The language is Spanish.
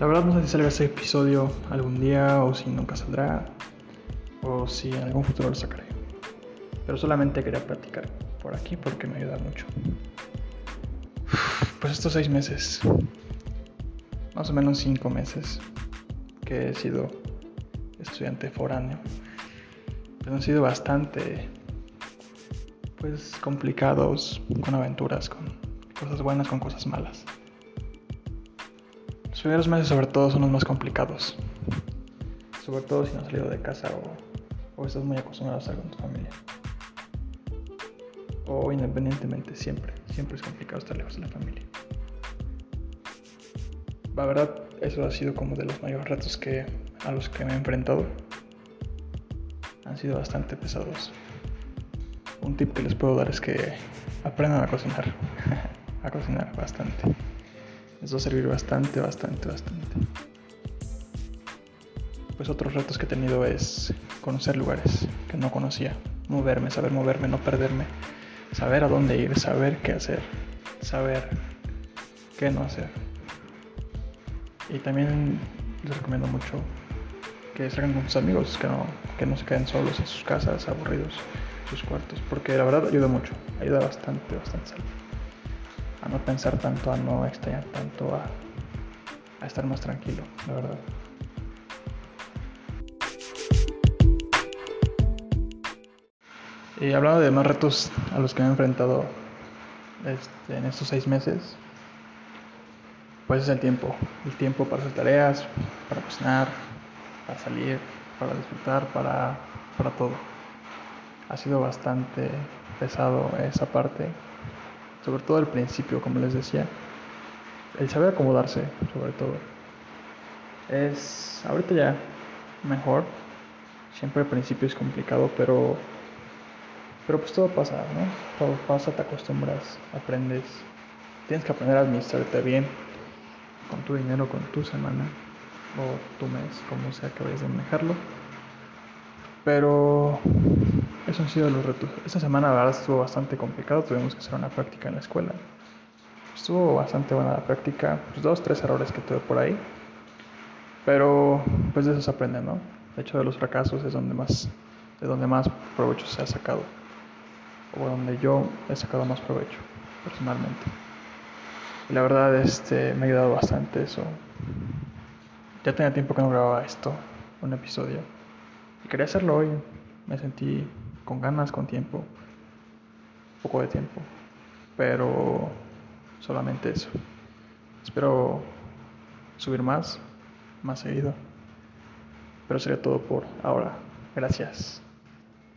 La verdad no sé si salga ese episodio algún día o si nunca saldrá o si en algún futuro lo sacaré. Pero solamente quería platicar por aquí porque me ayuda mucho. Pues estos seis meses, más o menos cinco meses que he sido estudiante foráneo, pues han sido bastante pues complicados, con aventuras, con cosas buenas, con cosas malas. Los primeros meses sobre todo son los más complicados. Sobre todo si no has salido de casa o, estás muy acostumbrado a estar con tu familia. O independientemente, siempre, siempre es complicado estar lejos de la familia. La verdad, eso ha sido como de los mayores retos que, a los que me he enfrentado. Han sido bastante pesados. Un tip que les puedo dar es que aprendan a cocinar. a cocinar bastante. Les va a servir bastante, bastante, bastante. Pues otros retos que he tenido es conocer lugares que no conocía, moverme, saber moverme, no perderme, saber a dónde ir, saber qué hacer, saber qué no hacer. Y también les recomiendo mucho que salgan con sus amigos, que no, que no se queden solos en sus casas, aburridos, sus cuartos, porque la verdad ayuda mucho, ayuda bastante, bastante a no pensar tanto, a no extrañar tanto, a, estar más tranquilo, la verdad. Y hablando de más retos a los que me he enfrentado este, en estos seis meses, pues es el tiempo. El tiempo para hacer tareas, para cocinar, para salir, para disfrutar, para, para todo. Ha sido bastante pesado esa parte sobre todo al principio, como les decía. El saber acomodarse, sobre todo. Es ahorita ya mejor. Siempre al principio es complicado, pero pero pues todo pasa, ¿no? Todo pasa, te acostumbras, aprendes. Tienes que aprender a administrarte bien con tu dinero, con tu semana o tu mes, como sea que vayas a manejarlo. Pero eso han sido los retos. Esta semana la verdad estuvo bastante complicado, tuvimos que hacer una práctica en la escuela. Estuvo bastante buena la práctica, pues dos, tres errores que tuve por ahí. Pero pues de eso se aprende, ¿no? De hecho de los fracasos es donde más, de donde más provecho se ha sacado. O donde yo he sacado más provecho, personalmente. Y la verdad este, me ha ayudado bastante eso. Ya tenía tiempo que no grababa esto, un episodio. Y quería hacerlo hoy. Me sentí con ganas, con tiempo, poco de tiempo, pero solamente eso. Espero subir más, más seguido, pero sería todo por ahora. Gracias.